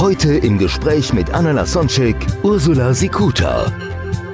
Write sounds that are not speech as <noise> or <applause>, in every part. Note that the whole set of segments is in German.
Heute im Gespräch mit Anna Lasonczek, Ursula Sikuta.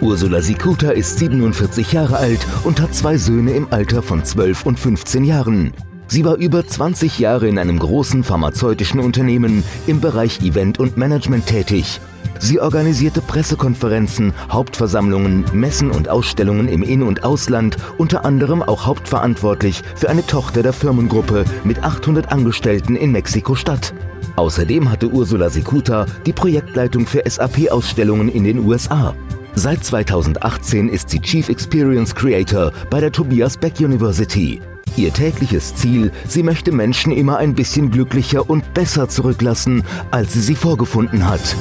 Ursula Sikuta ist 47 Jahre alt und hat zwei Söhne im Alter von 12 und 15 Jahren. Sie war über 20 Jahre in einem großen pharmazeutischen Unternehmen im Bereich Event und Management tätig. Sie organisierte Pressekonferenzen, Hauptversammlungen, Messen und Ausstellungen im In- und Ausland, unter anderem auch hauptverantwortlich für eine Tochter der Firmengruppe mit 800 Angestellten in Mexiko-Stadt. Außerdem hatte Ursula Sikuta die Projektleitung für SAP-Ausstellungen in den USA. Seit 2018 ist sie Chief Experience Creator bei der Tobias Beck University. Ihr tägliches Ziel, sie möchte Menschen immer ein bisschen glücklicher und besser zurücklassen, als sie sie vorgefunden hat.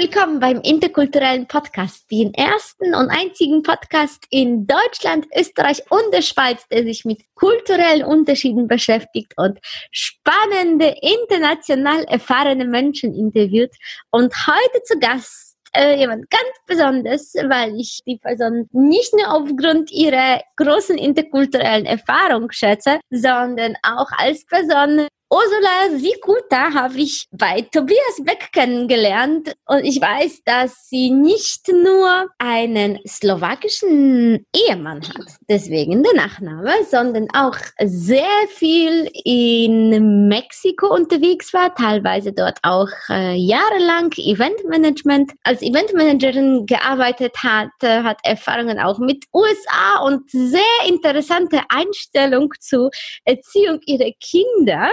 Willkommen beim interkulturellen Podcast, den ersten und einzigen Podcast in Deutschland, Österreich und der Schweiz, der sich mit kulturellen Unterschieden beschäftigt und spannende, international erfahrene Menschen interviewt. Und heute zu Gast äh, jemand ganz Besonderes, weil ich die Person nicht nur aufgrund ihrer großen interkulturellen Erfahrung schätze, sondern auch als Person Ursula Sikuta habe ich bei Tobias Beck kennengelernt. Und ich weiß, dass sie nicht nur einen slowakischen Ehemann hat, deswegen der Nachname, sondern auch sehr viel in Mexiko unterwegs war, teilweise dort auch äh, jahrelang Eventmanagement als Eventmanagerin gearbeitet hat, äh, hat Erfahrungen auch mit USA und sehr interessante Einstellung zur Erziehung ihrer Kinder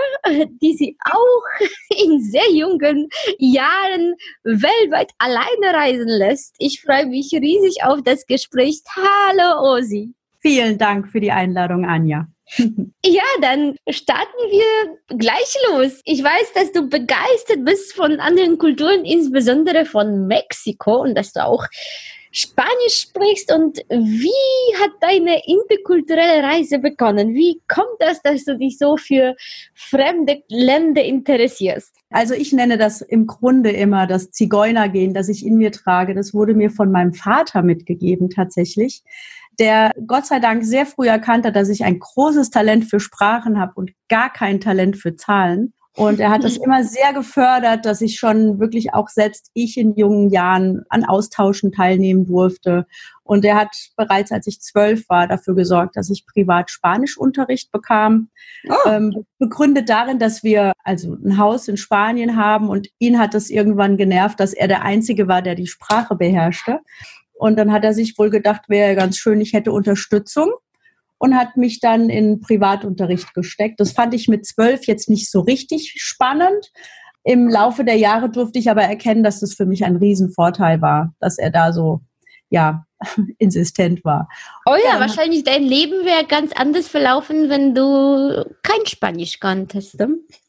die sie auch <laughs> in sehr jungen Jahren weltweit alleine reisen lässt. Ich freue mich riesig auf das Gespräch. Hallo Osi. Vielen Dank für die Einladung, Anja. <laughs> Ja, dann starten wir gleich los. Ich weiß, dass du begeistert bist von anderen Kulturen, insbesondere von Mexiko und dass du auch Spanisch sprichst und wie hat deine interkulturelle Reise begonnen? Wie kommt das, dass du dich so für fremde Länder interessierst? Also ich nenne das im Grunde immer das Zigeunergehen, das ich in mir trage. Das wurde mir von meinem Vater mitgegeben tatsächlich, der Gott sei Dank sehr früh erkannt hat, dass ich ein großes Talent für Sprachen habe und gar kein Talent für Zahlen. Und er hat das immer sehr gefördert, dass ich schon wirklich auch selbst ich in jungen Jahren an Austauschen teilnehmen durfte. Und er hat bereits, als ich zwölf war, dafür gesorgt, dass ich privat Spanischunterricht bekam. Oh. Ähm, begründet darin, dass wir also ein Haus in Spanien haben und ihn hat es irgendwann genervt, dass er der Einzige war, der die Sprache beherrschte. Und dann hat er sich wohl gedacht, wäre ganz schön, ich hätte Unterstützung und hat mich dann in Privatunterricht gesteckt. Das fand ich mit zwölf jetzt nicht so richtig spannend. Im Laufe der Jahre durfte ich aber erkennen, dass das für mich ein Riesenvorteil war, dass er da so, ja, <laughs> insistent war. Oh ja, ja, wahrscheinlich dein Leben wäre ganz anders verlaufen, wenn du kein Spanisch kanntest.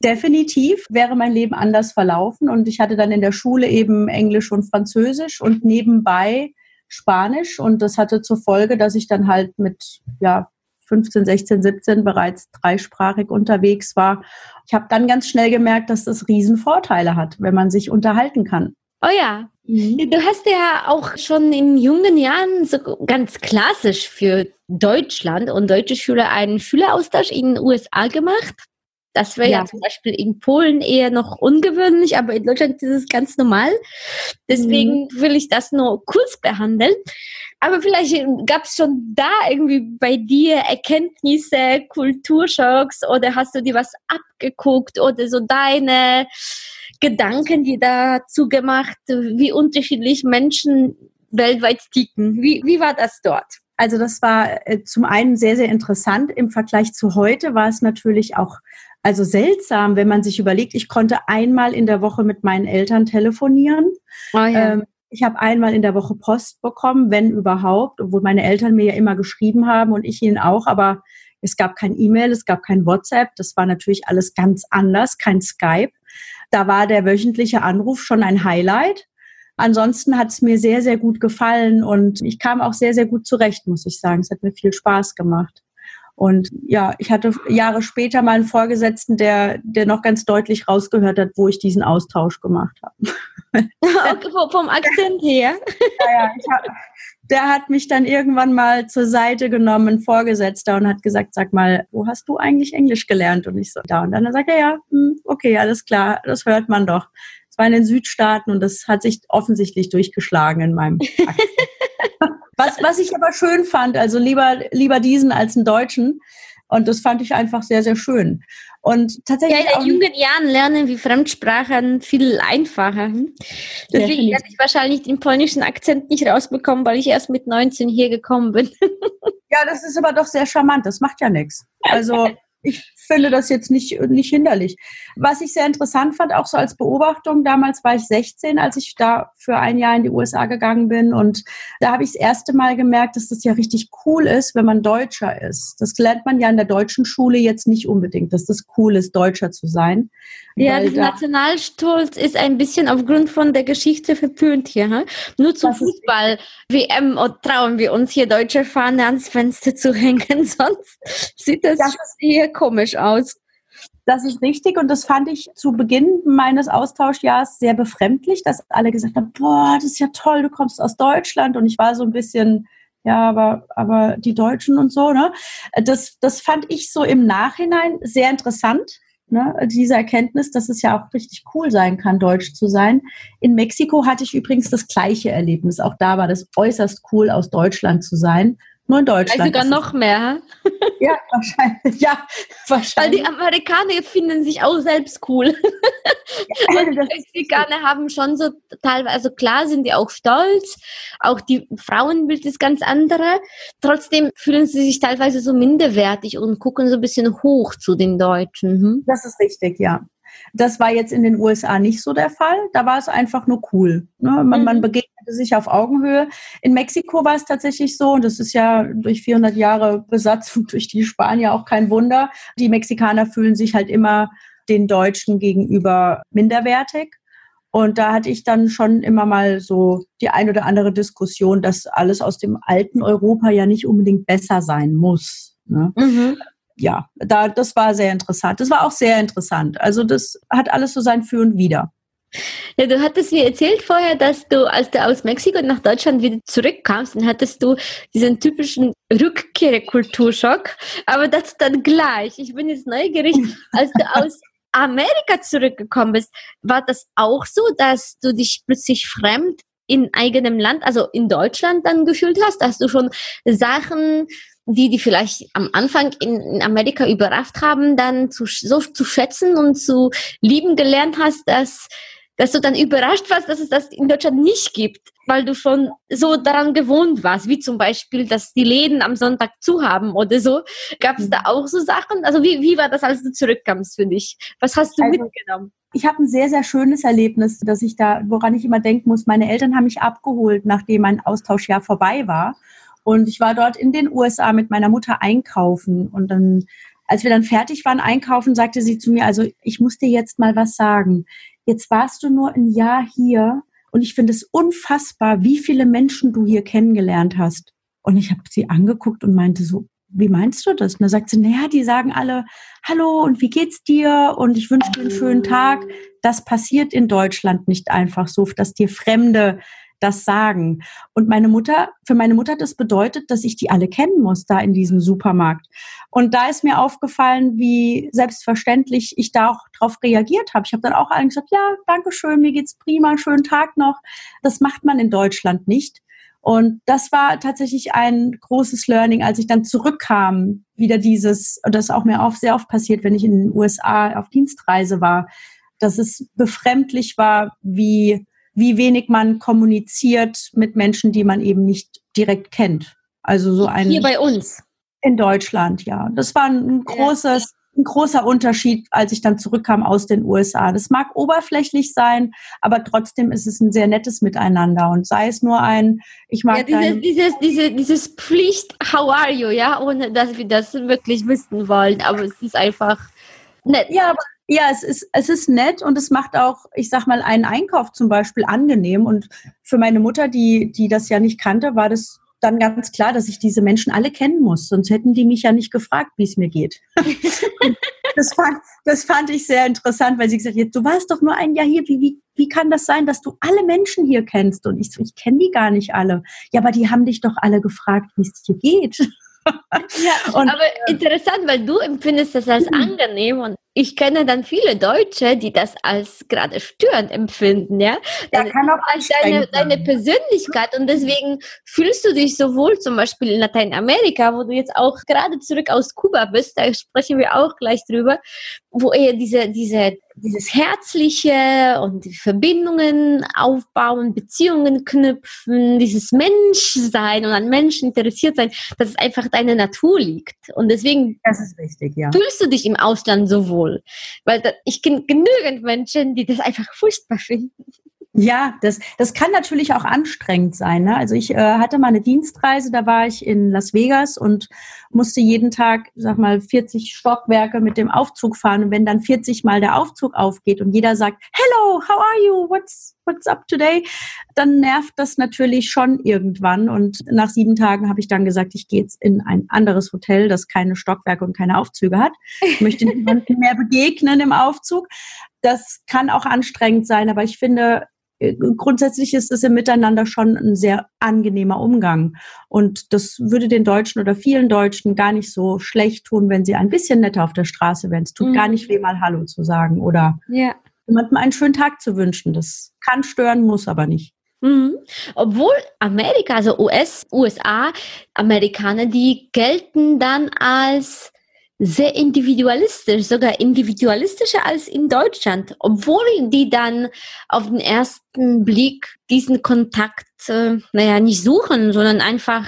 Definitiv wäre mein Leben anders verlaufen und ich hatte dann in der Schule eben Englisch und Französisch und nebenbei Spanisch und das hatte zur Folge, dass ich dann halt mit ja 15, 16, 17 bereits dreisprachig unterwegs war. Ich habe dann ganz schnell gemerkt, dass das Riesenvorteile hat, wenn man sich unterhalten kann. Oh ja, mhm. du hast ja auch schon in jungen Jahren so ganz klassisch für Deutschland und deutsche Schüler einen Schüleraustausch in den USA gemacht. Das wäre ja. ja. zum Beispiel in Polen eher noch ungewöhnlich, aber in Deutschland ist es ganz normal. Deswegen mhm. will ich das nur kurz behandeln. Aber vielleicht gab es schon da irgendwie bei dir Erkenntnisse, Kulturschocks oder hast du dir was abgeguckt oder so deine Gedanken, die dazu gemacht, wie unterschiedlich Menschen weltweit ticken. Wie, wie war das dort? Also das war äh, zum einen sehr, sehr interessant. Im Vergleich zu heute war es natürlich auch also seltsam, wenn man sich überlegt, ich konnte einmal in der Woche mit meinen Eltern telefonieren. Oh ja. ähm, ich habe einmal in der Woche Post bekommen, wenn überhaupt, obwohl meine Eltern mir ja immer geschrieben haben und ich ihnen auch, aber Es gab kein E-Mail, es gab kein WhatsApp. Das war natürlich alles ganz anders, kein Skype. Da war der wöchentliche Anruf schon ein Highlight. Ansonsten hat es mir sehr, sehr gut gefallen und ich kam auch sehr, sehr gut zurecht, muss ich sagen. Es hat mir viel Spaß gemacht. Und ja, ich hatte Jahre später mal einen Vorgesetzten, der, der noch ganz deutlich rausgehört hat, wo ich diesen Austausch gemacht habe. <laughs> okay, vom Akzent her. Ja, ja, hab, der hat mich dann irgendwann mal zur Seite genommen, ein Vorgesetzter, und hat gesagt, sag mal, wo hast du eigentlich Englisch gelernt? Und ich so, da. Und dann sagt er, ja, hm, okay, alles klar, das hört man doch. Es war in den Südstaaten und das hat sich offensichtlich durchgeschlagen in meinem <laughs> Akzent. Was, was ich aber schön fand, also lieber, lieber diesen als einen Deutschen. Und das fand ich einfach sehr, sehr schön. Und tatsächlich. Ja, in jungen Jahren lernen wir Fremdsprachen viel einfacher. Hm? Deswegen werde ich wahrscheinlich den polnischen Akzent nicht rausbekommen, weil ich erst mit 19 hier gekommen bin. <laughs> Ja, das ist aber doch sehr charmant. Das macht ja nichts. Also <laughs> ich finde das jetzt nicht, nicht hinderlich. Was ich sehr interessant fand, auch so als Beobachtung, damals war ich 16, als ich da für ein Jahr in die USA gegangen bin. Und da habe ich das erste Mal gemerkt, dass das ja richtig cool ist, wenn man Deutscher ist. Das lernt man ja in der deutschen Schule jetzt nicht unbedingt, dass das cool ist, Deutscher zu sein. Ja, dieser Nationalstolz ist ein bisschen aufgrund von der Geschichte verpönt hier. Hm? Nur zum Fußball-WM trauen wir uns hier deutsche Fahne ans Fenster zu hängen, <laughs> sonst sieht das, das eher komisch aus. Das ist richtig und das fand ich zu Beginn meines Austauschjahres sehr befremdlich, dass alle gesagt haben, boah, das ist ja toll, du kommst aus Deutschland und ich war so ein bisschen, ja, aber, aber die Deutschen und so, ne? Das, das fand ich so im Nachhinein sehr interessant, ne? diese Erkenntnis, dass es ja auch richtig cool sein kann, deutsch zu sein. In Mexiko hatte ich übrigens das gleiche Erlebnis. Auch da war das äußerst cool, aus Deutschland zu sein. Nur in Deutschland. sogar noch mehr. Ja, wahrscheinlich. Ja, wahrscheinlich. <laughs> Weil die Amerikaner finden sich auch selbst cool. <laughs> Ja, die Mexikaner haben schon so teilweise, also klar sind die auch stolz, auch die Frauenbild ist ganz andere. Trotzdem fühlen sie sich teilweise so minderwertig und gucken so ein bisschen hoch zu den Deutschen. Hm? Das ist richtig, ja. Das war jetzt in den USA nicht so der Fall. Da war es einfach nur cool. Ne? Man, mhm. man, begegnete sich auf Augenhöhe. In Mexiko war es tatsächlich so, und das ist ja durch 400 Jahre Besatzung durch die Spanier auch kein Wunder. Die Mexikaner fühlen sich halt immer den Deutschen gegenüber minderwertig. Und da hatte ich dann schon immer mal so die ein oder andere Diskussion, dass alles aus dem alten Europa ja nicht unbedingt besser sein muss. Ne? Mhm ja, da, das war sehr interessant. Das war auch sehr interessant. Also das hat alles so sein Für und Wider. Ja, du hattest mir erzählt vorher, dass du, als du aus Mexiko nach Deutschland wieder zurückkamst, dann hattest du diesen typischen Rückkehrkulturschock. Aber das dann gleich. Ich bin jetzt neugierig, als du aus Amerika zurückgekommen bist, war das auch so, dass du dich plötzlich fremd in eigenem Land, also in Deutschland dann gefühlt hast? Hast du schon Sachen die, die vielleicht am Anfang in, in Amerika überrascht haben, dann zu, so zu schätzen und zu lieben gelernt hast, dass, dass du dann überrascht warst, dass es das in Deutschland nicht gibt, weil du schon so daran gewohnt warst, wie zum Beispiel, dass die Läden am Sonntag zu haben oder so. Gab es da auch so Sachen? Also wie, wie war das, als du zurückkamst für dich? Was hast du also, mitgenommen? Ich habe ein sehr, sehr schönes Erlebnis, dass ich da, woran ich immer denken muss. Meine Eltern haben mich abgeholt, nachdem mein Austauschjahr vorbei war. Und ich war dort in den USA mit meiner Mutter einkaufen. Und dann, als wir dann fertig waren einkaufen, sagte sie zu mir, also ich muss dir jetzt mal was sagen. Jetzt warst du nur ein Jahr hier und ich finde es unfassbar, wie viele Menschen du hier kennengelernt hast. Und ich habe sie angeguckt und meinte so, wie meinst du das? Und da sagt sie, naja, die sagen alle, hallo und wie geht's dir? Und ich wünsche dir einen schönen Tag. Das passiert in Deutschland nicht einfach so, dass dir Fremde das sagen. Und meine Mutter, für meine Mutter hat das bedeutet, dass ich die alle kennen muss da in diesem Supermarkt. Und da ist mir aufgefallen, wie selbstverständlich ich da auch drauf reagiert habe. Ich habe dann auch allen gesagt, ja, danke schön, mir geht's prima, schönen Tag noch. Das macht man in Deutschland nicht. Und das war tatsächlich ein großes Learning, als ich dann zurückkam, wieder dieses, und das ist auch mir auch sehr oft passiert, wenn ich in den USA auf Dienstreise war, dass es befremdlich war, wie wie wenig man kommuniziert mit Menschen, die man eben nicht direkt kennt. Also so ein hier bei uns in Deutschland, ja. Das war ein großes ein großer Unterschied, als ich dann zurückkam aus den USA. Das mag oberflächlich sein, aber trotzdem ist es ein sehr nettes Miteinander und sei es nur ein, ich mag ja, dieses, dieses, diese, dieses Pflicht, how are you, ja, ohne dass wir das wirklich wissen wollen, aber es ist einfach nett. Ja, aber ja, es ist, es ist nett und es macht auch, ich sag mal, einen Einkauf zum Beispiel angenehm. Und für meine Mutter, die, die das ja nicht kannte, war das dann ganz klar, dass ich diese Menschen alle kennen muss. Sonst hätten die mich ja nicht gefragt, wie es mir geht. <laughs> das, fand, das fand ich sehr interessant, weil sie gesagt hat, du warst doch nur ein Jahr hier. Wie, wie, wie kann das sein, dass du alle Menschen hier kennst? Und ich so, ich kenne die gar nicht alle. Ja, aber die haben dich doch alle gefragt, wie es dir geht. ja, <laughs> und, aber interessant, weil du empfindest das als angenehm und ich kenne dann viele Deutsche, die das als gerade störend empfinden, ja. ja kann auch deine, deine Persönlichkeit und deswegen fühlst du dich so wohl zum Beispiel in Lateinamerika, wo du jetzt auch gerade zurück aus Kuba bist, da sprechen wir auch gleich drüber, wo eher diese, diese, dieses Herzliche und die Verbindungen aufbauen, Beziehungen knüpfen, dieses Menschsein und an Menschen interessiert sein, dass es einfach deine Natur liegt. Und deswegen das ist richtig, ja. fühlst du dich im Ausland so wohl. Weil da, ich kenne genügend Menschen, die das einfach furchtbar finden. Ja, das, das kann natürlich auch anstrengend sein. Ne? Also ich äh, hatte mal eine Dienstreise, da war ich in Las Vegas und musste jeden Tag, sag mal, 40 Stockwerke mit dem Aufzug fahren. Und wenn dann 40 Mal der Aufzug aufgeht und jeder sagt, Hello, how are you? What's, what's up today? Dann nervt das natürlich schon irgendwann. Und nach sieben Tagen habe ich dann gesagt, ich gehe jetzt in ein anderes Hotel, das keine Stockwerke und keine Aufzüge hat. Ich möchte <laughs> niemandem mehr begegnen im Aufzug. Das kann auch anstrengend sein, aber ich finde, grundsätzlich ist es im Miteinander schon ein sehr angenehmer Umgang. Und das würde den Deutschen oder vielen Deutschen gar nicht so schlecht tun, wenn sie ein bisschen netter auf der Straße wären. Es tut mhm. gar nicht weh, mal Hallo zu sagen oder ja. jemandem einen schönen Tag zu wünschen. Das kann stören, muss aber nicht. Mhm. Obwohl Amerika, also US, USA, Amerikaner, die gelten dann als sehr individualistisch, sogar individualistischer als in Deutschland, obwohl die dann auf den ersten Blick diesen Kontakt, äh, naja, nicht suchen, sondern einfach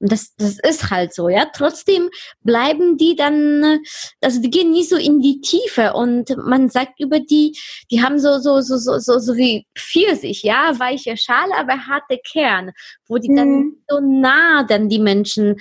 das, das ist halt so, ja. Trotzdem bleiben die dann, also die gehen nicht so in die Tiefe und man sagt über die, die haben so, so, so, so, so, so wie Pfirsich, ja, weiche Schale, aber harte Kern, wo die mhm. dann so nah dann die Menschen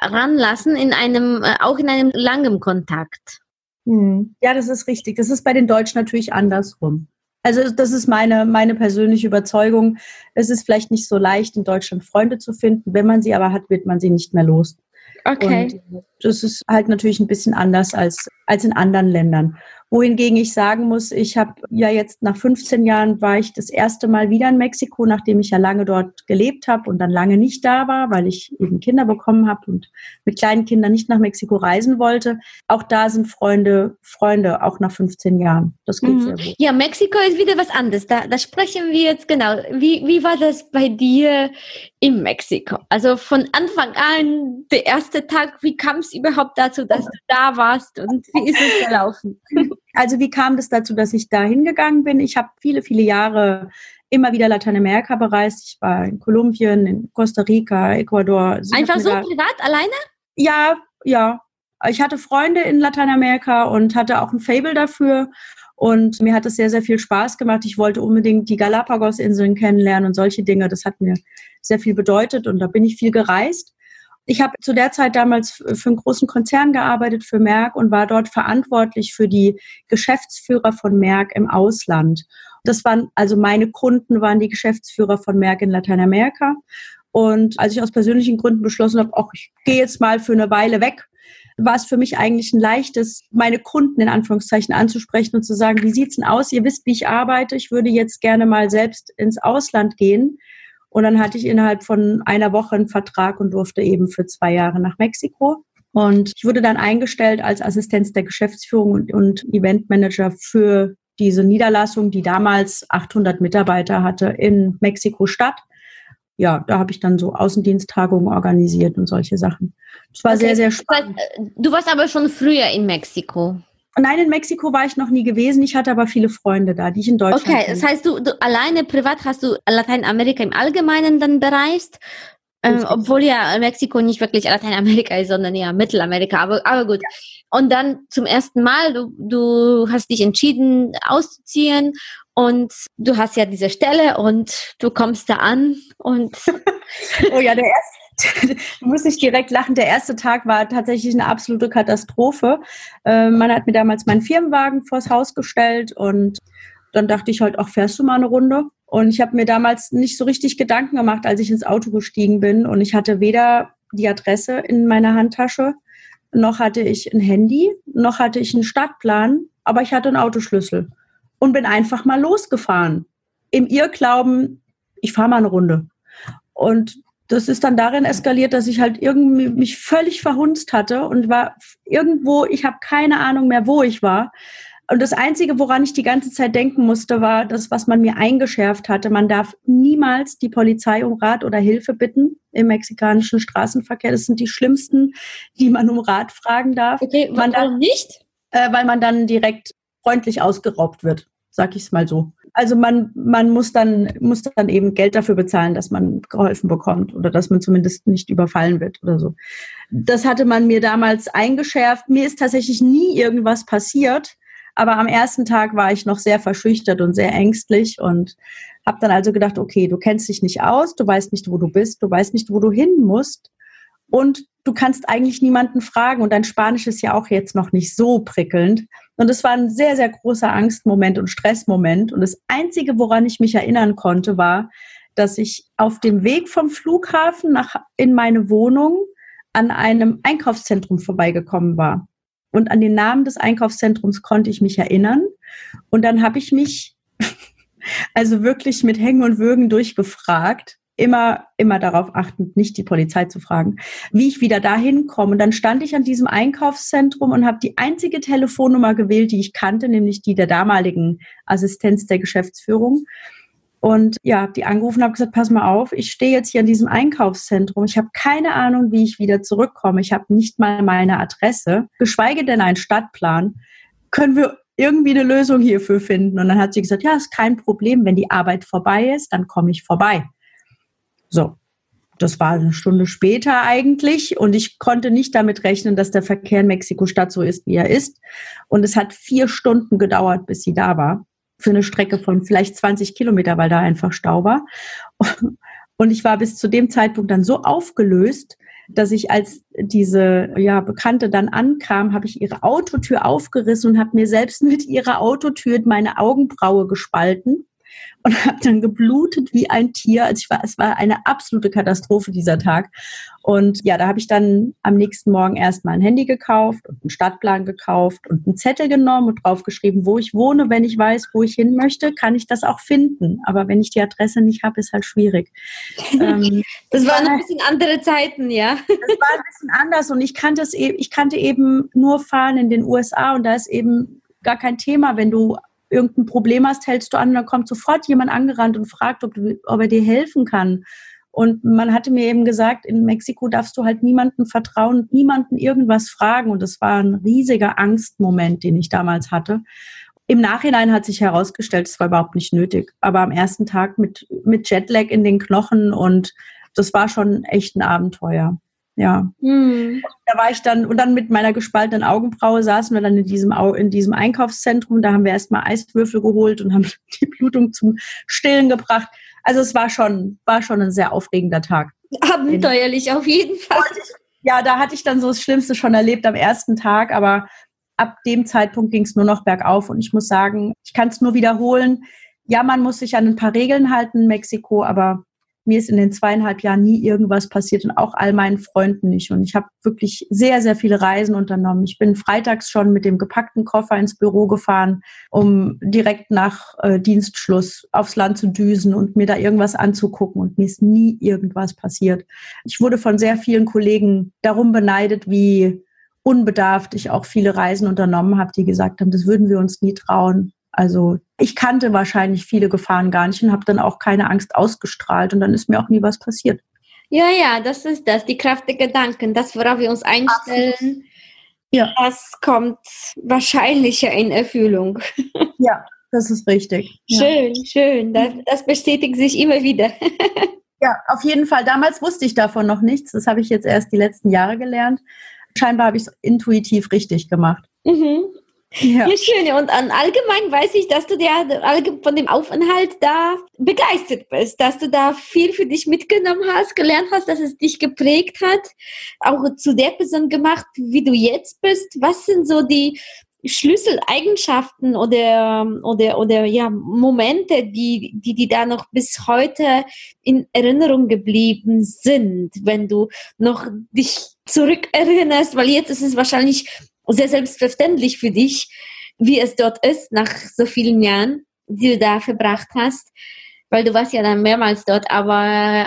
ranlassen in einem, äh, auch in einem langen Kontakt. Mhm. Ja, das ist richtig. Das ist bei den Deutschen natürlich andersrum. Also das ist meine, meine persönliche Überzeugung. Es ist vielleicht nicht so leicht, in Deutschland Freunde zu finden. Wenn man sie aber hat, wird man sie nicht mehr los. Okay. Und das ist halt natürlich ein bisschen anders als, als in anderen Ländern. Wohingegen ich sagen muss, ich habe ja jetzt nach 15 Jahren war ich das erste Mal wieder in Mexiko, nachdem ich ja lange dort gelebt habe und dann lange nicht da war, weil ich eben Kinder bekommen habe und mit kleinen Kindern nicht nach Mexiko reisen wollte. Auch da sind Freunde, Freunde, auch nach 15 Jahren. Das geht mhm. sehr gut. Ja, Mexiko ist wieder was anderes. Da, da sprechen wir jetzt genau. Wie, wie war das bei dir in Mexiko? Also von Anfang an, der erste Tag, wie kam es überhaupt dazu, dass du da warst und wie ist es gelaufen? <laughs> Also wie kam das dazu, dass ich da hingegangen bin? Ich habe viele, viele Jahre immer wieder Lateinamerika bereist. Ich war in Kolumbien, in Costa Rica, Ecuador. Einfach so privat, alleine? Ja, ja. Ich hatte Freunde in Lateinamerika und hatte auch ein Fable dafür. Und mir hat es sehr, sehr viel Spaß gemacht. Ich wollte unbedingt die Galapagos-Inseln kennenlernen und solche Dinge. Das hat mir sehr viel bedeutet und da bin ich viel gereist. Ich habe zu der Zeit damals für einen großen Konzern gearbeitet, für Merck und war dort verantwortlich für die Geschäftsführer von Merck im Ausland. Das waren also meine Kunden, waren die Geschäftsführer von Merck in Lateinamerika. Und als ich aus persönlichen Gründen beschlossen habe, auch ich gehe jetzt mal für eine Weile weg, war es für mich eigentlich ein leichtes, meine Kunden in Anführungszeichen anzusprechen und zu sagen, wie sieht's denn aus? Ihr wisst, wie ich arbeite. Ich würde jetzt gerne mal selbst ins Ausland gehen. Und dann hatte ich innerhalb von einer Woche einen Vertrag und durfte eben für zwei Jahre nach Mexiko. Und ich wurde dann eingestellt als Assistenz der Geschäftsführung und, und Eventmanager für diese Niederlassung, die damals 800 Mitarbeiter hatte in Mexiko-Stadt. Ja, da habe ich dann so Außendiensttagungen organisiert und solche Sachen. Das war okay. sehr, sehr spannend. Du warst aber schon früher in Mexiko. Nein, in Mexiko war ich noch nie gewesen. Ich hatte aber viele Freunde da, die ich in Deutschland Okay, das heißt, du, du alleine privat hast du Lateinamerika im Allgemeinen dann bereist Ähm, obwohl ja Mexiko nicht wirklich Lateinamerika ist, sondern eher Mittelamerika. Aber, aber gut. Und dann zum ersten Mal, du, du hast dich entschieden auszuziehen und du hast ja diese Stelle und du kommst da an und. <laughs> oh ja, der erste. <laughs> Du musst nicht direkt lachen. Der erste Tag war tatsächlich eine absolute Katastrophe. Äh, man hat mir damals meinen Firmenwagen vors Haus gestellt und dann dachte ich halt, ach, fährst du mal eine Runde? Und ich habe mir damals nicht so richtig Gedanken gemacht, als ich ins Auto gestiegen bin. Und ich hatte weder die Adresse in meiner Handtasche, noch hatte ich ein Handy, noch hatte ich einen Stadtplan, aber ich hatte einen Autoschlüssel und bin einfach mal losgefahren. Im Irrglauben, ich fahre mal eine Runde. Und das ist dann darin eskaliert, dass ich halt irgendwie mich völlig verhunzt hatte und war irgendwo, ich habe keine Ahnung mehr, wo ich war. Und das Einzige, woran ich die ganze Zeit denken musste, war das, was man mir eingeschärft hatte. Man darf niemals die Polizei um Rat oder Hilfe bitten im mexikanischen Straßenverkehr. Das sind die schlimmsten, die man um Rat fragen darf. Okay, man warum darf, nicht? Äh, weil man dann direkt freundlich ausgeraubt wird, sag ich es mal so. Also man, man muss dann, muss dann eben Geld dafür bezahlen, dass man geholfen bekommt oder dass man zumindest nicht überfallen wird oder so. Das hatte man mir damals eingeschärft. Mir ist tatsächlich nie irgendwas passiert aber am ersten Tag war ich noch sehr verschüchtert und sehr ängstlich und habe dann also gedacht, okay, du kennst dich nicht aus, du weißt nicht, wo du bist, du weißt nicht, wo du hin musst und du kannst eigentlich niemanden fragen und dein Spanisch ist ja auch jetzt noch nicht so prickelnd. Und es war ein sehr, sehr großer Angstmoment und Stressmoment. Und das Einzige, woran ich mich erinnern konnte, war, dass ich auf dem Weg vom Flughafen nach in meine Wohnung an einem Einkaufszentrum vorbeigekommen war. Und an den Namen des Einkaufszentrums konnte ich mich erinnern. Und dann habe ich mich <laughs> also wirklich mit Hängen und Würgen durchgefragt, immer, immer darauf achtend, nicht die Polizei zu fragen, wie ich wieder dahin komme. Und dann stand ich an diesem Einkaufszentrum und habe die einzige Telefonnummer gewählt, die ich kannte, nämlich die der damaligen Assistenz der Geschäftsführung. Und ja, die angerufen habe gesagt, pass mal auf, ich stehe jetzt hier in diesem Einkaufszentrum. Ich habe keine Ahnung, wie ich wieder zurückkomme. Ich habe nicht mal meine Adresse, geschweige denn einen Stadtplan. Können wir irgendwie eine Lösung hierfür finden? Und dann hat sie gesagt, ja, ist kein Problem. Wenn die Arbeit vorbei ist, dann komme ich vorbei. So. Das war eine Stunde später eigentlich und ich konnte nicht damit rechnen, dass der Verkehr in Mexiko-Stadt so ist, wie er ist. Und es hat vier Stunden gedauert, bis sie da war für eine Strecke von vielleicht 20 Kilometer, weil da einfach Stau war. Und ich war bis zu dem Zeitpunkt dann so aufgelöst, dass ich als diese ja, Bekannte dann ankam, habe ich ihre Autotür aufgerissen und habe mir selbst mit ihrer Autotür meine Augenbraue gespalten und habe dann geblutet wie ein Tier. Also ich war, es war eine absolute Katastrophe dieser Tag. Und ja, da habe ich dann am nächsten Morgen erstmal ein Handy gekauft und einen Stadtplan gekauft und einen Zettel genommen und draufgeschrieben, wo ich wohne. Wenn ich weiß, wo ich hin möchte, kann ich das auch finden. Aber wenn ich die Adresse nicht habe, ist halt schwierig. <laughs> ähm, das waren ein bisschen andere Zeiten, ja. Das war ein bisschen anders und ich kannte es eben, ich kannte eben nur fahren in den USA und da ist eben gar kein Thema, wenn du irgendein Problem hast, hältst du an, dann kommt sofort jemand angerannt und fragt, ob, ob er dir helfen kann. Und man hatte mir eben gesagt, in Mexiko darfst du halt niemandem vertrauen, niemanden irgendwas fragen. Und das war ein riesiger Angstmoment, den ich damals hatte. Im Nachhinein hat sich herausgestellt, es war überhaupt nicht nötig. Aber am ersten Tag mit, mit Jetlag in den Knochen und das war schon echt ein Abenteuer. Ja. Mhm. Da war ich dann, und dann mit meiner gespaltenen Augenbraue saßen wir dann in diesem, in diesem Einkaufszentrum. Da haben wir erstmal Eiswürfel geholt und haben <laughs> die Blutung zum Stillen gebracht. Also es war schon, war schon ein sehr aufregender Tag. Abenteuerlich auf jeden Fall. Ja, da hatte ich dann so das Schlimmste schon erlebt am ersten Tag, aber ab dem Zeitpunkt ging es nur noch bergauf. Und ich muss sagen, ich kann es nur wiederholen. Ja, man muss sich an ein paar Regeln halten in Mexiko, aber mir ist in den zweieinhalb Jahren nie irgendwas passiert und auch all meinen Freunden nicht. Und ich habe wirklich sehr, sehr viele Reisen unternommen. Ich bin freitags schon mit dem gepackten Koffer ins Büro gefahren, um direkt nach äh, Dienstschluss aufs Land zu düsen und mir da irgendwas anzugucken. Und mir ist nie irgendwas passiert. Ich wurde von sehr vielen Kollegen darum beneidet, wie unbedarft ich auch viele Reisen unternommen habe, die gesagt haben, das würden wir uns nie trauen. Also ich kannte wahrscheinlich viele Gefahren gar nicht und habe dann auch keine Angst ausgestrahlt und dann ist mir auch nie was passiert. Ja, ja, das ist das, die Kraft der Gedanken, das, worauf wir uns einstellen, ja. das kommt wahrscheinlich in Erfüllung. <laughs> Ja, das ist richtig. Schön, ja. schön, das, das bestätigt sich immer wieder. <laughs> Ja, auf jeden Fall. Damals wusste ich davon noch nichts. Das habe ich jetzt erst die letzten Jahre gelernt. Scheinbar habe ich es intuitiv richtig gemacht. Mhm. Ja. ja, schön. Und an allgemein weiß ich, dass du dir von dem Aufenthalt da begeistert bist, dass du da viel für dich mitgenommen hast, gelernt hast, dass es dich geprägt hat, auch zu der Person gemacht, wie du jetzt bist. Was sind so die Schlüsseleigenschaften oder, oder, oder ja, Momente, die, die, die da noch bis heute in Erinnerung geblieben sind, wenn du noch dich zurückerinnerst, weil jetzt ist es wahrscheinlich sehr selbstverständlich für dich, wie es dort ist, nach so vielen Jahren, die du da verbracht hast, weil du warst ja dann mehrmals dort, aber,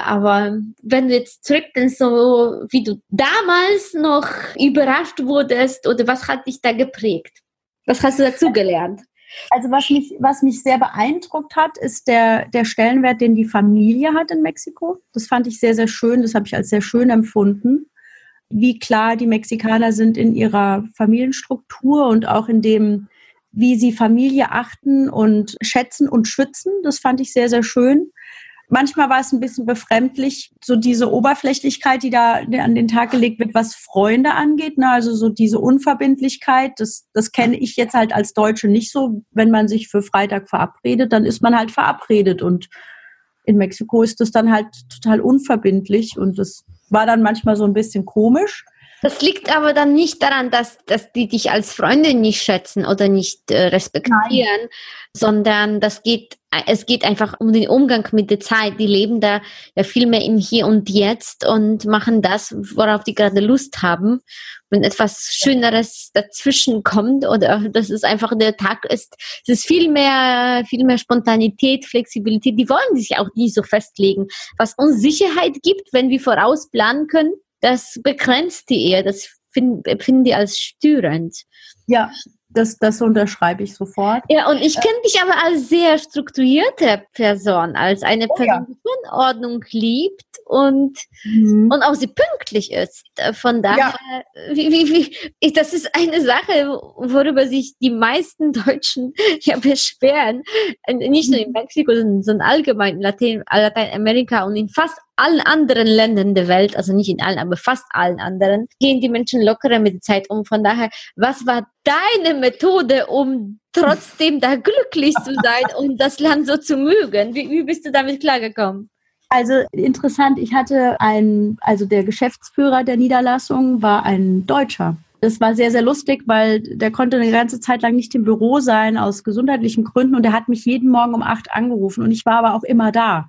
aber wenn du jetzt zurückdenkst, so wie du damals noch überrascht wurdest oder was hat dich da geprägt? Was hast du dazu gelernt? Also was mich, was mich sehr beeindruckt hat, ist der, der Stellenwert, den die Familie hat in Mexiko. Das fand ich sehr, sehr schön. Das habe ich als sehr schön empfunden wie klar die Mexikaner sind in ihrer Familienstruktur und auch in dem, wie sie Familie achten und schätzen und schützen. Das fand ich sehr, sehr schön. Manchmal war es ein bisschen befremdlich, so diese Oberflächlichkeit, die da an den Tag gelegt wird, was Freunde angeht. Ne? Also so diese Unverbindlichkeit, das, das kenne ich jetzt halt als Deutsche nicht so. Wenn man sich für Freitag verabredet, dann ist man halt verabredet. Und in Mexiko ist das dann halt total unverbindlich und das war dann manchmal so ein bisschen komisch. Das liegt aber dann nicht daran, dass, dass die dich als Freundin nicht schätzen oder nicht äh, respektieren, Nein. sondern das geht, es geht einfach um den Umgang mit der Zeit. Die leben da ja viel mehr im Hier und Jetzt und machen das, worauf die gerade Lust haben. Wenn etwas Schöneres dazwischen kommt oder dass es einfach der Tag ist, es ist viel mehr, viel mehr Spontanität, Flexibilität. Die wollen sich auch nie so festlegen. Was uns Sicherheit gibt, wenn wir vorausplanen können, das begrenzt die eher, das empfinden die als störend. Ja, das, das unterschreibe ich sofort. Ja, und ich kenne dich aber als sehr strukturierte Person, als eine oh, Person, die Unordnung liebt und, mhm. und auch sie pünktlich ist. Von daher, ja. wie, wie, wie, das ist eine Sache, worüber sich die meisten Deutschen <laughs> ja beschweren. Nicht nur in mhm. Mexiko, sondern allgemein in Latein, Lateinamerika und in fast allen anderen Ländern der Welt, also nicht in allen, aber fast allen anderen, gehen die Menschen lockerer mit der Zeit um. Von daher, was war deine Methode, um trotzdem da glücklich zu sein und das Land so zu mögen? Wie, wie bist du damit klargekommen? Also interessant, ich hatte einen, also der Geschäftsführer der Niederlassung war ein Deutscher. Das war sehr, sehr lustig, weil der konnte eine ganze Zeit lang nicht im Büro sein aus gesundheitlichen Gründen und er hat mich jeden Morgen um acht angerufen und ich war aber auch immer da.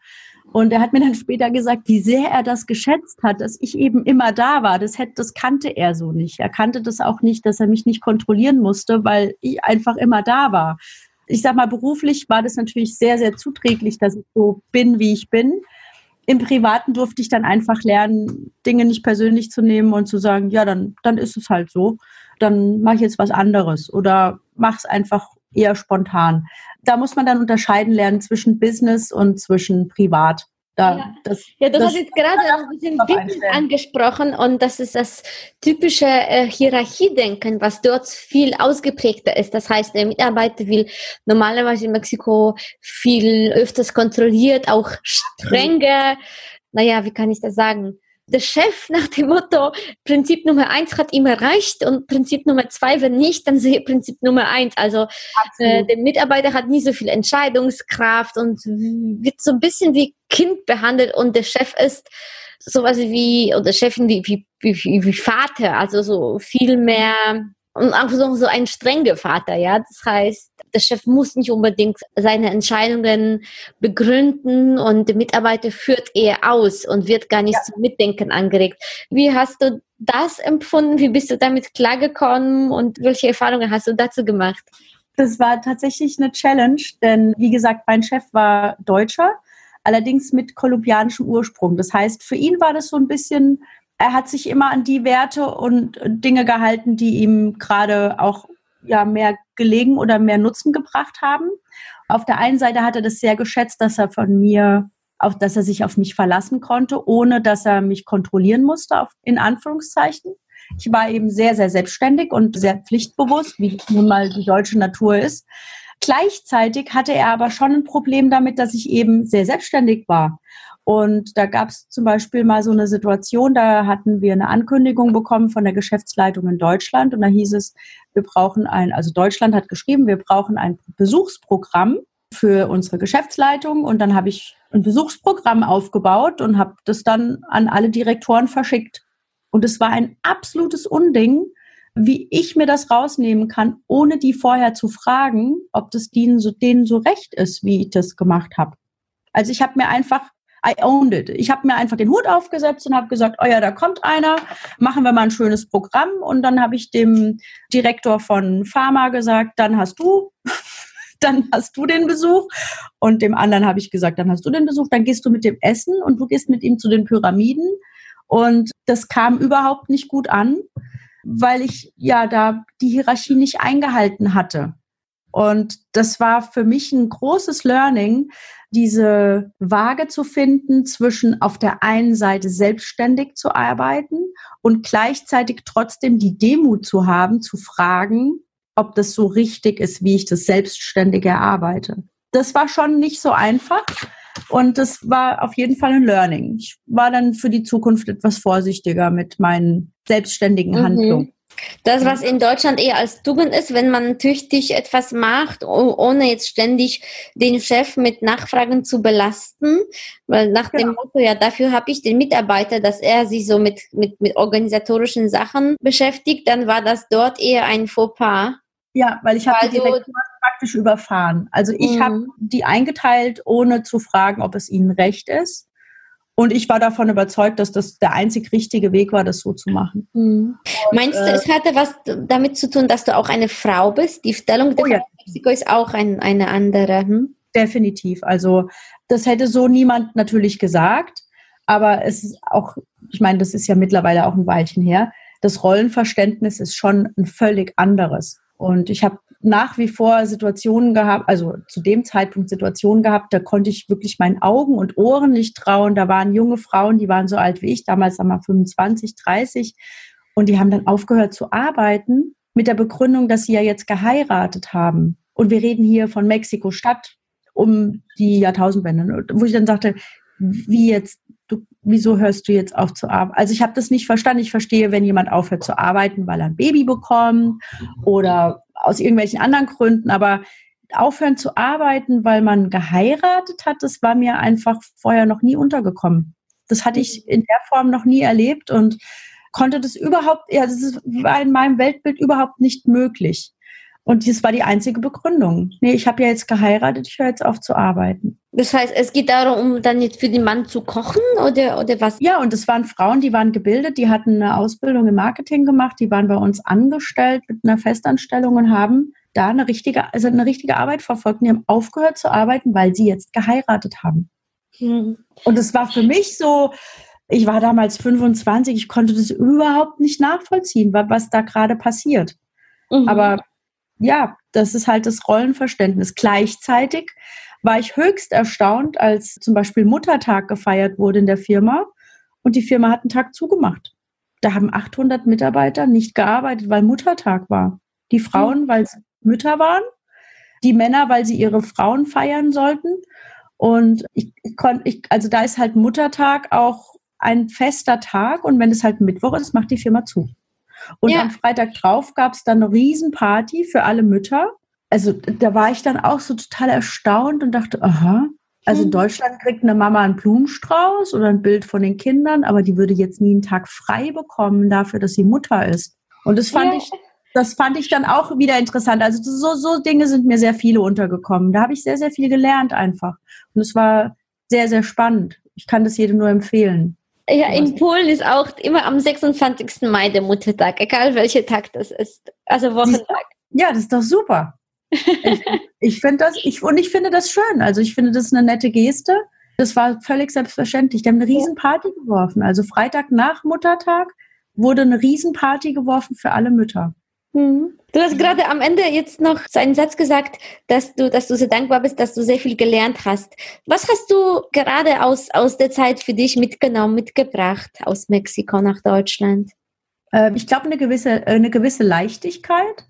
Und er hat mir dann später gesagt, wie sehr er das geschätzt hat, dass ich eben immer da war. Das, hätte, das kannte er so nicht. Er kannte das auch nicht, dass er mich nicht kontrollieren musste, weil ich einfach immer da war. Ich sag mal, beruflich war das natürlich sehr, sehr zuträglich, dass ich so bin, wie ich bin. Im Privaten durfte ich dann einfach lernen, Dinge nicht persönlich zu nehmen und zu sagen, ja, dann, dann ist es halt so. Dann mache ich jetzt was anderes oder mach es einfach eher spontan. Da muss man dann unterscheiden lernen zwischen Business und zwischen Privat. Da, ja. Das, ja, du das hast jetzt gerade ein bisschen Business angesprochen und das ist das typische äh, Hierarchiedenken, was dort viel ausgeprägter ist. Das heißt, der Mitarbeiter will normalerweise in Mexiko viel öfters kontrolliert, auch strenger. Naja, wie kann ich das sagen? Der Chef <laughs> nach dem Motto, Prinzip Nummer eins hat immer recht und Prinzip Nummer zwei, wenn nicht, dann sehe Prinzip Nummer eins. Also äh, der Mitarbeiter hat nie so viel Entscheidungskraft und wird so ein bisschen wie Kind behandelt und der Chef ist sowas wie, oder Chefin wie, wie, wie, wie Vater, also so viel mehr und auch so, so ein strenger Vater, ja. Das heißt, der Chef muss nicht unbedingt seine Entscheidungen begründen und der Mitarbeiter führt eher aus und wird gar nicht ja. zum Mitdenken angeregt. Wie hast du das empfunden? Wie bist du damit klargekommen und welche Erfahrungen hast du dazu gemacht? Das war tatsächlich eine Challenge, denn wie gesagt, mein Chef war Deutscher, allerdings mit kolumbianischem Ursprung. Das heißt, für ihn war das so ein bisschen er hat sich immer an die Werte und Dinge gehalten, die ihm gerade auch ja mehr gelegen oder mehr Nutzen gebracht haben. Auf der einen Seite hat er das sehr geschätzt, dass er von mir, auf, dass er sich auf mich verlassen konnte, ohne dass er mich kontrollieren musste, auf, in Anführungszeichen. Ich war eben sehr, sehr selbstständig und sehr pflichtbewusst, wie nun mal die deutsche Natur ist. Gleichzeitig hatte er aber schon ein Problem damit, dass ich eben sehr selbstständig war Und da gab es zum Beispiel mal so eine Situation, da hatten wir eine Ankündigung bekommen von der Geschäftsleitung in Deutschland und da hieß es, wir brauchen ein, also Deutschland hat geschrieben, wir brauchen ein Besuchsprogramm für unsere Geschäftsleitung und dann habe ich ein Besuchsprogramm aufgebaut und habe das dann an alle Direktoren verschickt. Und es war ein absolutes Unding, wie ich mir das rausnehmen kann, ohne die vorher zu fragen, ob das denen so, denen so recht ist, wie ich das gemacht habe. Also ich habe mir einfach I owned it. Ich habe mir einfach den Hut aufgesetzt und habe gesagt, oh ja, da kommt einer, machen wir mal ein schönes Programm. Und dann habe ich dem Direktor von Pharma gesagt, dann hast du, <laughs> dann hast du den Besuch. Und dem anderen habe ich gesagt, dann hast du den Besuch, dann gehst du mit dem Essen und du gehst mit ihm zu den Pyramiden. Und das kam überhaupt nicht gut an, weil ich ja da die Hierarchie nicht eingehalten hatte. Und das war für mich ein großes Learning, diese Waage zu finden zwischen auf der einen Seite selbstständig zu arbeiten und gleichzeitig trotzdem die Demut zu haben, zu fragen, ob das so richtig ist, wie ich das selbstständig erarbeite. Das war schon nicht so einfach und das war auf jeden Fall ein Learning. Ich war dann für die Zukunft etwas vorsichtiger mit meinen selbstständigen mhm. Handlungen. Das, was in Deutschland eher als Tugend ist, wenn man tüchtig etwas macht, ohne jetzt ständig den Chef mit Nachfragen zu belasten, weil nach ja. dem Motto, ja, dafür habe ich den Mitarbeiter, dass er sich so mit, mit, mit organisatorischen Sachen beschäftigt, dann war das dort eher ein Fauxpas. Ja, weil ich habe also, die Direktoren praktisch überfahren. Also ich habe mhm. die eingeteilt, ohne zu fragen, ob es ihnen recht ist. Und ich war davon überzeugt, dass das der einzig richtige Weg war, das so zu machen. Mhm. Und, Meinst du, äh, es hatte was damit zu tun, dass du auch eine Frau bist? Die Stellung der oh, ja. Mexiko ist auch ein, eine andere. Hm? Definitiv. Also das hätte so niemand natürlich gesagt. Aber es ist auch, ich meine, das ist ja mittlerweile auch ein Weilchen her. Das Rollenverständnis ist schon ein völlig anderes. Und ich habe nach wie vor Situationen gehabt, also zu dem Zeitpunkt Situationen gehabt, da konnte ich wirklich meinen Augen und Ohren nicht trauen. Da waren junge Frauen, die waren so alt wie ich, damals wir 25, 30, und die haben dann aufgehört zu arbeiten mit der Begründung, dass sie ja jetzt geheiratet haben. Und wir reden hier von Mexiko-Stadt um die Jahrtausendwende, wo ich dann sagte, wie jetzt, du, wieso hörst du jetzt auf zu arbeiten? Also ich habe das nicht verstanden. Ich verstehe, wenn jemand aufhört zu arbeiten, weil er ein Baby bekommt oder aus irgendwelchen anderen Gründen, aber aufhören zu arbeiten, weil man geheiratet hat, das war mir einfach vorher noch nie untergekommen. Das hatte ich in der Form noch nie erlebt und konnte das überhaupt, ja, das war in meinem Weltbild überhaupt nicht möglich. Und das war die einzige Begründung. Nee, ich habe ja jetzt geheiratet, ich höre jetzt auf zu arbeiten. Das heißt, es geht darum, dann jetzt für den Mann zu kochen oder, oder was? Ja, und es waren Frauen, die waren gebildet, die hatten eine Ausbildung im Marketing gemacht, die waren bei uns angestellt mit einer Festanstellung und haben da eine richtige, also eine richtige Arbeit verfolgt. Und die haben aufgehört zu arbeiten, weil sie jetzt geheiratet haben. Hm. Und es war für mich so, ich war damals 25, ich konnte das überhaupt nicht nachvollziehen, was da gerade passiert. Mhm. Aber ja, das ist halt das Rollenverständnis. Gleichzeitig war ich höchst erstaunt, als zum Beispiel Muttertag gefeiert wurde in der Firma und die Firma hat einen Tag zugemacht. Da haben 800 Mitarbeiter nicht gearbeitet, weil Muttertag war. Die Frauen, hm. weil sie Mütter waren, die Männer, weil sie ihre Frauen feiern sollten. Und ich, ich konnte, ich, also da ist halt Muttertag auch ein fester Tag und wenn es halt Mittwoch ist, macht die Firma zu. Und ja. am Freitag drauf gab es dann eine Riesenparty für alle Mütter. Also da war ich dann auch so total erstaunt und dachte, aha, also in hm. Deutschland kriegt eine Mama einen Blumenstrauß oder ein Bild von den Kindern, aber die würde jetzt nie einen Tag frei bekommen dafür, dass sie Mutter ist. Und das fand ja. ich, das fand ich dann auch wieder interessant. Also so, so Dinge sind mir sehr viele untergekommen. Da habe ich sehr, sehr viel gelernt einfach. Und es war sehr, sehr spannend. Ich kann das jedem nur empfehlen. Ja, in Polen ist auch immer am 26. Mai der Muttertag, egal welcher Tag das ist. Also Wochentag. Ja, das ist doch super. ich, <laughs> ich finde das, ich, und ich finde das schön. Also ich finde das eine nette Geste. Das war völlig selbstverständlich. Die haben eine Riesenparty geworfen. Also Freitag nach Muttertag wurde eine Riesenparty geworfen für alle Mütter. Mhm. Du hast gerade am Ende jetzt noch so einen Satz gesagt, dass du, dass du sehr dankbar bist, dass du sehr viel gelernt hast. Was hast du gerade aus, aus der Zeit für dich mitgenommen, mitgebracht aus Mexiko nach Deutschland? Ähm, ich glaube, eine gewisse, eine gewisse Leichtigkeit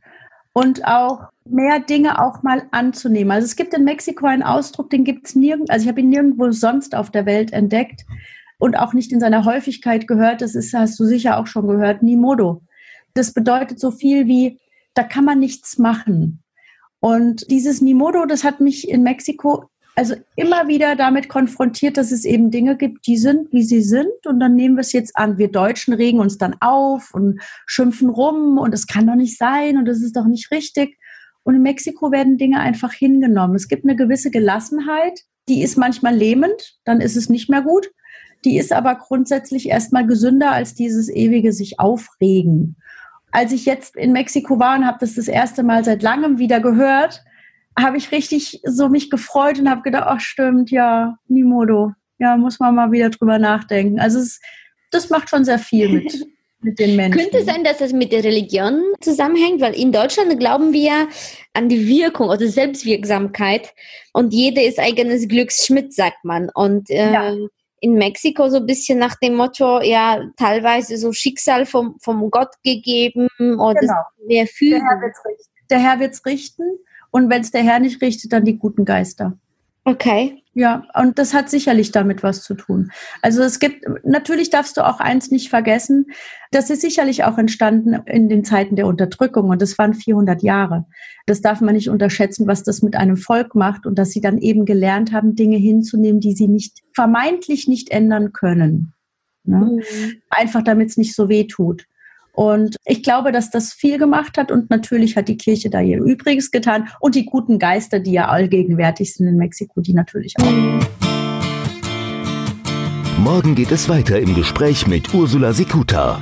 und auch mehr Dinge auch mal anzunehmen. Also es gibt in Mexiko einen Ausdruck, den gibt es nirgendwo, also ich habe ihn nirgendwo sonst auf der Welt entdeckt und auch nicht in seiner Häufigkeit gehört. Das ist, hast du sicher auch schon gehört, ni modo. Das bedeutet so viel wie, da kann man nichts machen. Und dieses Nimodo, das hat mich in Mexiko also immer wieder damit konfrontiert, dass es eben Dinge gibt, die sind, wie sie sind. Und dann nehmen wir es jetzt an. Wir Deutschen regen uns dann auf und schimpfen rum und es kann doch nicht sein und es ist doch nicht richtig. Und in Mexiko werden Dinge einfach hingenommen. Es gibt eine gewisse Gelassenheit, die ist manchmal lähmend, dann ist es nicht mehr gut. Die ist aber grundsätzlich erstmal gesünder als dieses ewige sich aufregen. Als ich jetzt in Mexiko war und habe das das erste Mal seit langem wieder gehört, habe ich richtig so mich gefreut und habe gedacht, ach stimmt, ja, Nimodo. Ja, muss man mal wieder drüber nachdenken. Also es, das macht schon sehr viel mit, <laughs> mit den Menschen. Könnte sein, dass das mit der Religion zusammenhängt? Weil in Deutschland glauben wir an die Wirkung oder Selbstwirksamkeit und jeder ist eigenes Glücksschmidt, sagt man. Und äh, ja. In Mexiko so ein bisschen nach dem Motto, ja, teilweise so Schicksal vom, vom Gott gegeben oder genau. mehr fühlen. Der Herr wird es richten. Und wenn es der Herr nicht richtet, dann die guten Geister. Okay. Ja, und das hat sicherlich damit was zu tun. Also es gibt, natürlich darfst du auch eins nicht vergessen, das ist sicherlich auch entstanden in den Zeiten der Unterdrückung und das waren 400 Jahre. Das darf man nicht unterschätzen, was das mit einem Volk macht und dass sie dann eben gelernt haben, Dinge hinzunehmen, die sie nicht, vermeintlich nicht ändern können. Ne? Mhm. Einfach damit es nicht so weh tut. Und ich glaube, dass das viel gemacht hat und natürlich hat die Kirche da ihr Übriges getan und die guten Geister, die ja allgegenwärtig sind in Mexiko, die natürlich auch. Morgen geht es weiter im Gespräch mit Ursula Sikuta.